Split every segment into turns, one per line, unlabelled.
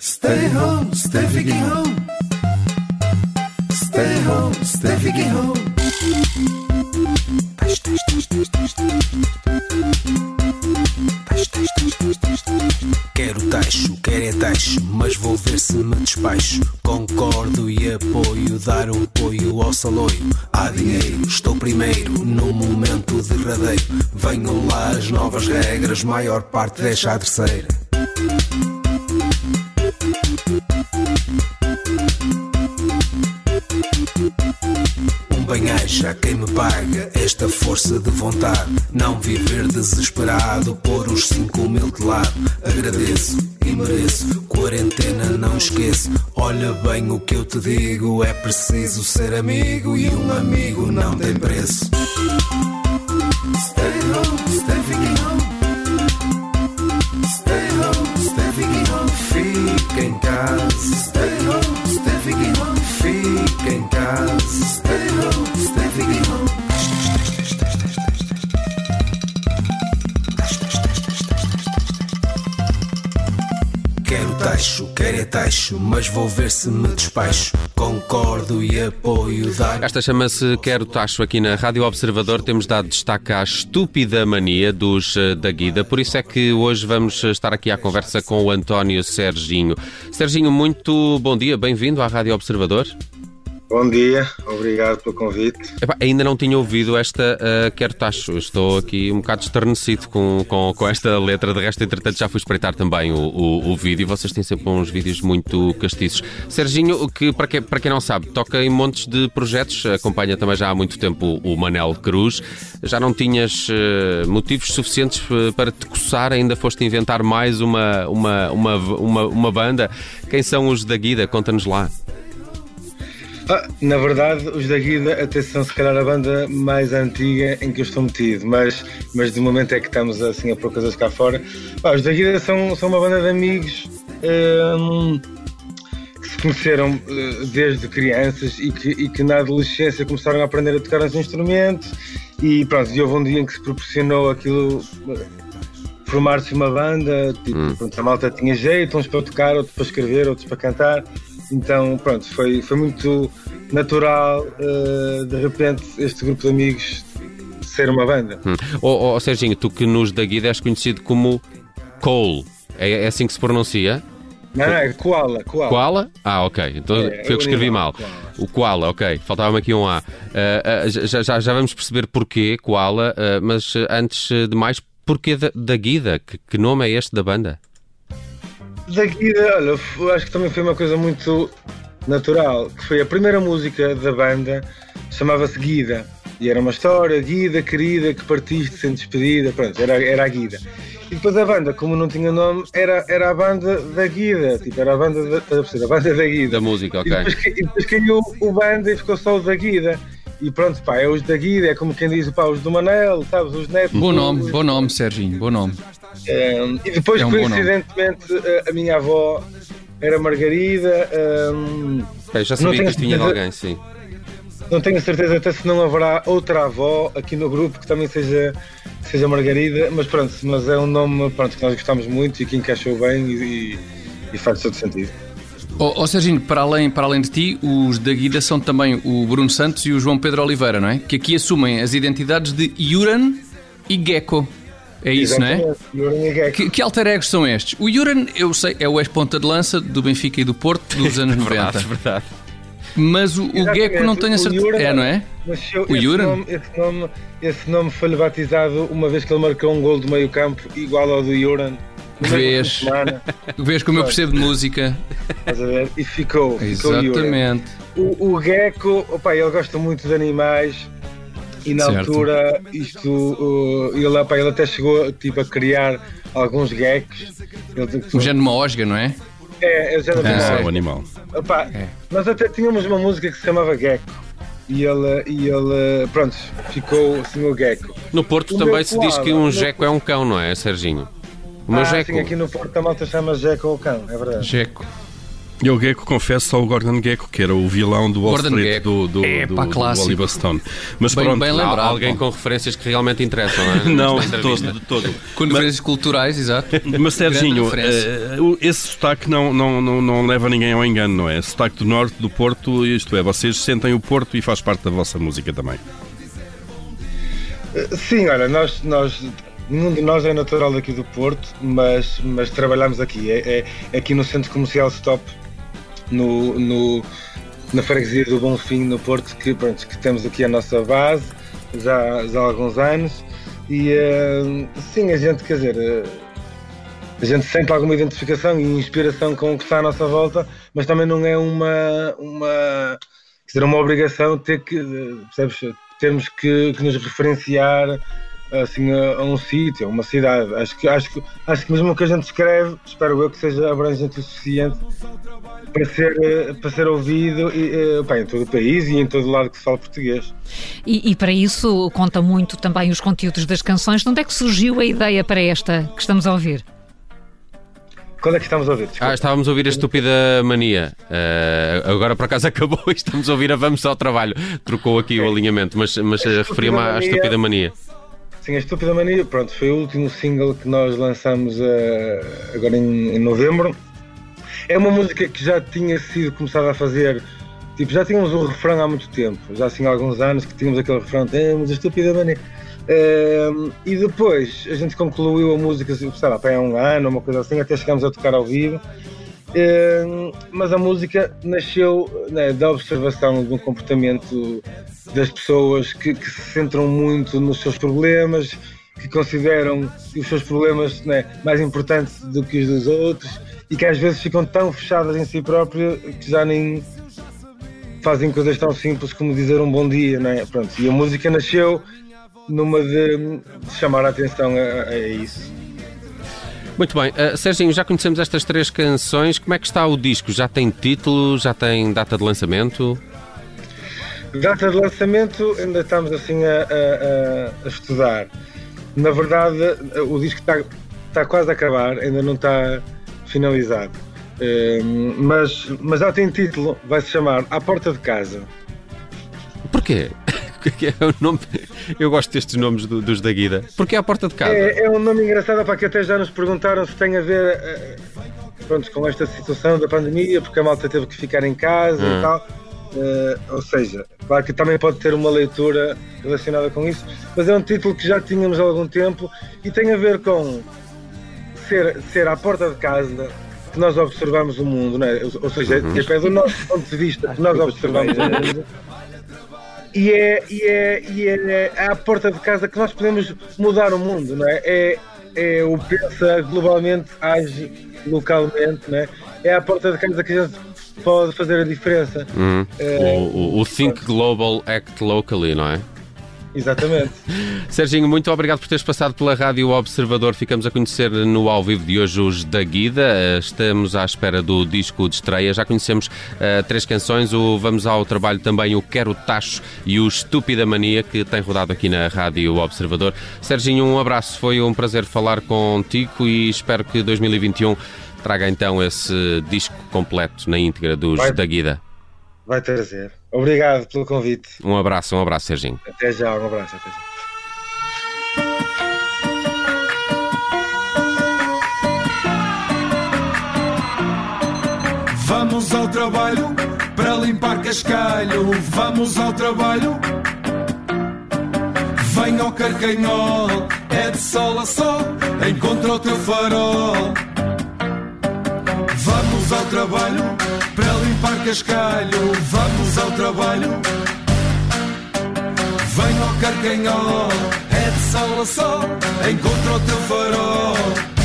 Stay home, stay fucking home. Stay home, stay fucking home.
Quero tacho, quero é tacho, mas vou ver se me despacho. Concordo e apoio, dar um apoio ao saloio. Há dinheiro, estou primeiro, no momento derradeiro. Venham lá as novas regras, maior parte deixa a terceira. A quem me paga esta força de vontade. Não viver desesperado, pôr os cinco mil de lado. Agradeço e mereço, quarentena não esqueço. Olha bem o que eu te digo, é preciso ser amigo e um amigo não tem preço.
Stay home, stay fucking home. Stay home, stay fucking home.
Fica em casa, tacho, mas vou ver se me despacho. Concordo e apoio dar.
Esta chama-se Quero Tacho aqui na Rádio Observador. Temos dado destaque à estúpida mania dos eh, da Guida. Por isso é que hoje vamos estar aqui à conversa com o António Serginho. Serginho, muito bom dia, bem-vindo à Rádio Observador.
Bom dia, obrigado pelo convite.
Ainda não tinha ouvido esta uh, Quero Tacho. Estou aqui um bocado esternecido com, com, com esta letra. De resto, entretanto, já fui espreitar também o, o, o vídeo. Vocês têm sempre uns vídeos muito castiços. Serginho, que para, que, para quem não sabe, toca em montes de projetos, acompanha também já há muito tempo o, o Manel Cruz. Já não tinhas uh, motivos suficientes uh, para te coçar, ainda foste inventar mais uma, uma, uma, uma, uma banda. Quem são os da Guida? Conta-nos lá.
Ah, na verdade, os da Guida até são se calhar a banda mais antiga em que eu estou metido, mas, mas de momento é que estamos assim a pôr coisas cá fora. Ah, os da Guida são, são uma banda de amigos hum, que se conheceram eh, desde crianças e que, e que na adolescência começaram a aprender a tocar os instrumentos e pronto, e houve um dia em que se proporcionou aquilo eh, formar-se uma banda, tipo, pronto, a malta tinha jeito, uns para tocar, outros para escrever, outros para cantar. Então, pronto, foi, foi muito natural eh, de repente este grupo de amigos ser uma banda.
Hum. Ó oh, Serginho, tu que nos da Guida és conhecido como Cole. É, é assim que se pronuncia?
Não, não, é Koala, Koala.
Koala? Ah, ok. Então
É,
foi eu que escrevi mal.
koala.
O Koala, ok. Faltava-me aqui um A. Ah, ah, já, já, já vamos perceber porquê Koala, ah, mas antes de mais, porquê da, da Guida? Que, que nome é este da banda?
Da Guida, olha, acho que também foi uma coisa muito natural, que foi a primeira música da banda, chamava-se Guida. E era uma história, Guida, querida, que partiste sem despedida, pronto, era, era a Guida. E depois a banda, como não tinha nome, era, era a banda da Guida, tipo, era a banda da, a banda da Guida.
Da música,
E
ok.
depois, ca- e depois caiu o banda e ficou só o da Guida. E pronto, pá, é os da Guida, é como quem diz, pá, os do Manel, sabes, os netos.
Bom nome, bom nome, Serginho, bom nome.
Um, e depois,
É um
coincidentemente, a- a minha avó era Margarida. um,
Ok, já sabia que
tenho
isto vinha de
certeza-
alguém, sim.
não tenho certeza até se não haverá outra avó aqui no grupo que também seja, seja Margarida, mas pronto, mas é um nome pronto, que nós gostamos muito e que encaixou bem e, e- faz todo sentido.
Ó ó, Serginho, para além, para além de ti, os da Guida são também o Bruno Santos e o João Pedro Oliveira, não é? Que aqui assumem as identidades de Yuran e Gecko. É isso, não é?
Exatamente. O Oranha Gecko.
Que, que alter egos são estes? O Yuran, eu sei, é o ex-ponta de lança do Benfica e do Porto dos anos 90.
Verdade, verdade.
Mas o, o Gecko não tenho a certeza. É, não é?
Eu-
O
nome, esse, nome, esse nome foi-lhe batizado uma vez que ele marcou um gol do meio campo igual ao do mesmo
Vês.
de
Vês como eu percebo de música.
estás a ver? E ficou.
Exatamente.
O, o Gecko, opa, ele gosta muito de animais e na
Certo.
altura isto, uh, ele, opa, ele até chegou tipo, a criar alguns geckos. Ele,
Um género de uma osga, não é?
é, é, já não
Ah, é o
animal.
Opa,
É.
Nós até tínhamos uma música que se chamava Gecko. E ele, e ele pronto, ficou assim o Gecko.
No Porto
O
também se diz que um
o
jeco é um cão, não é, Serginho? O meu
ah,
jeco.
sim, aqui no Porto a malta chama Gecko ou cão, é verdade.
Jeco.
E o Gecko, confesso, só o Gordon Gecko, que era o vilão do Wall
Gordon
Street
Gecko.
do, do,
É,
do,
pá,
do. Oliver Stone. Mas
Bem-
pronto,
bem
Há
lembrado.
alguém com referências que realmente interessam, não é?
não, de todo, de todo.
Conferências culturais, exato.
Mas Serginho,
referência.
eh, esse sotaque não, não, não, não leva ninguém ao engano, não é? Sotaque do norte, do Porto, isto é, vocês sentem o Porto e faz parte da vossa música também.
Sim, olha, nós, nós nenhum de nós é natural daqui do Porto, mas, mas trabalhamos aqui. É, é aqui no Centro Comercial Stop, no, no- na freguesia do Bonfim, no Porto, que, pronto, que temos aqui a nossa base já, já há alguns anos. E eh, sim, a gente, quer dizer, eh, a gente sente alguma identificação e inspiração com o que está à nossa volta, mas também não é uma, uma, quer dizer, uma obrigação ter que, eh, percebes, termos que, que nos referenciar assim, a, a um sítio, a uma cidade. Acho que, acho, que, acho que mesmo o que a gente escreve, espero eu que seja abrangente o suficiente para ser, eh, para ser ouvido e, eh, pá, em todo o país e em todo o lado que se fala português.
E, e para isso conta muito também os conteúdos das canções. De onde é que surgiu a ideia para esta que estamos a ouvir?
Quando é que estamos a ouvir? Desculpa.
Ah, estávamos a ouvir a estúpida mania. Eh, agora por acaso acabou e estamos a ouvir a Vamos ao Trabalho. Trocou aqui o alinhamento, mas, mas eh, referia-me à
Estúpida
estúpida mania.
Sim, a Estúpida Mania, pronto, foi o último single que nós lançamos eh, agora em, em novembro. É uma música que já tinha sido começada a fazer, tipo, já tínhamos o refrão há muito tempo, já assim há alguns anos que tínhamos aquele refrão, temos a Estúpida Mania. Eh, e depois a gente concluiu a música, sei lá, há um ano, uma coisa assim, até chegámos a tocar ao vivo. Eh, mas a música nasceu né, da observação um comportamento das pessoas que, que se centram muito nos seus problemas, que consideram os seus problemas né, mais importantes do que os dos outros e que às vezes ficam tão fechadas em si próprias que já nem fazem coisas tão simples como dizer um bom dia, não é? Pronto, e a música nasceu numa de, de chamar a atenção a, a isso.
Muito bem, Eh, Serginho, já conhecemos estas três canções. Como é que está o disco? Já tem título? Já tem data de lançamento?
Data de lançamento ainda estamos assim a, a- a- estudar. Na verdade, o disco está, está quase a acabar, ainda não está finalizado. Hum, mas, mas já tem título, vai se chamar À Porta de Casa.
Porquê? É Eu gosto destes nomes do- dos da Guida. Porquê à porta de casa?
É, é um nome engraçado para que até já nos perguntaram se tem a ver eh, pronto, com esta situação da pandemia, porque a malta teve que ficar em casa
Hum.
e tal. Eh, ou seja, claro que também pode ter uma leitura relacionada com isso, mas é um título que já tínhamos há algum tempo e tem a ver com ser, ser à porta de casa que nós observamos o mundo, não é? ou, seja,
Uhum.
é do nosso ponto de vista que nós observamos o mundo. E é, e, é, e é à porta de casa que nós podemos mudar o mundo, não é? É, é o pensa globalmente, age localmente, não é? É à porta de casa que a gente pode fazer a diferença.
Hum.
É.
O, o- o Think Global Act Locally, não é?
Exatamente.
Serginho, muito obrigado por teres passado pela Rádio Observador. Ficamos a conhecer no ao vivo de hoje os da Guida. Eh, Estamos à espera do disco de estreia. Já conhecemos eh, três canções: o Vamos ao Trabalho, também o Quero Tacho e o Estúpida Mania, que tem rodado aqui na Rádio Observador. Serginho, um abraço. Foi um prazer falar contigo e espero que 2021 traga então esse disco completo na íntegra dos
Vai.
da Guida.
Vai trazer. Obrigado pelo convite.
Um abraço, um abraço, Serginho.
Até já, um abraço. Até já.
Vamos ao trabalho para limpar cascalho. Vamos ao trabalho. Vem ao carcanhol, é de sol a sol. Encontra o teu farol. Vamos ao trabalho para limpar cascalho. Vamos ao trabalho. Vem ao carcanhol, é de sol a sol. Encontra o teu farol.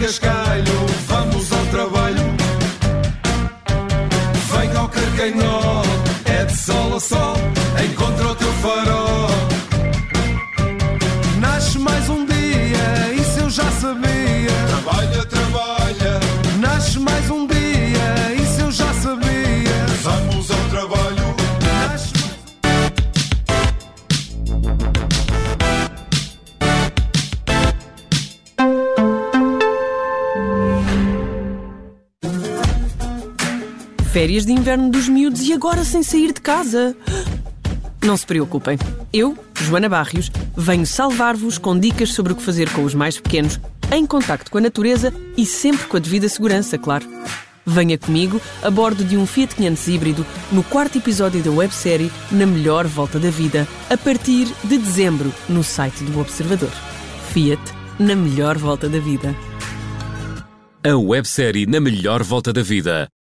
Cascalho. Vamos ao trabalho. Vem ao carcanhol, é de sol a sol.
Férias de inverno dos miúdos e agora sem sair de casa. Não se preocupem. Eu, Joana Barrios, venho salvar-vos com dicas sobre o que fazer com os mais pequenos, em contacto com a natureza e sempre com a devida segurança, claro. Venha comigo a bordo de um Fiat 500 híbrido no quarto episódio da websérie Na Melhor Volta da Vida, a partir de dezembro, no site do Observador. Fiat Na Melhor Volta da Vida.
A websérie Na Melhor Volta da Vida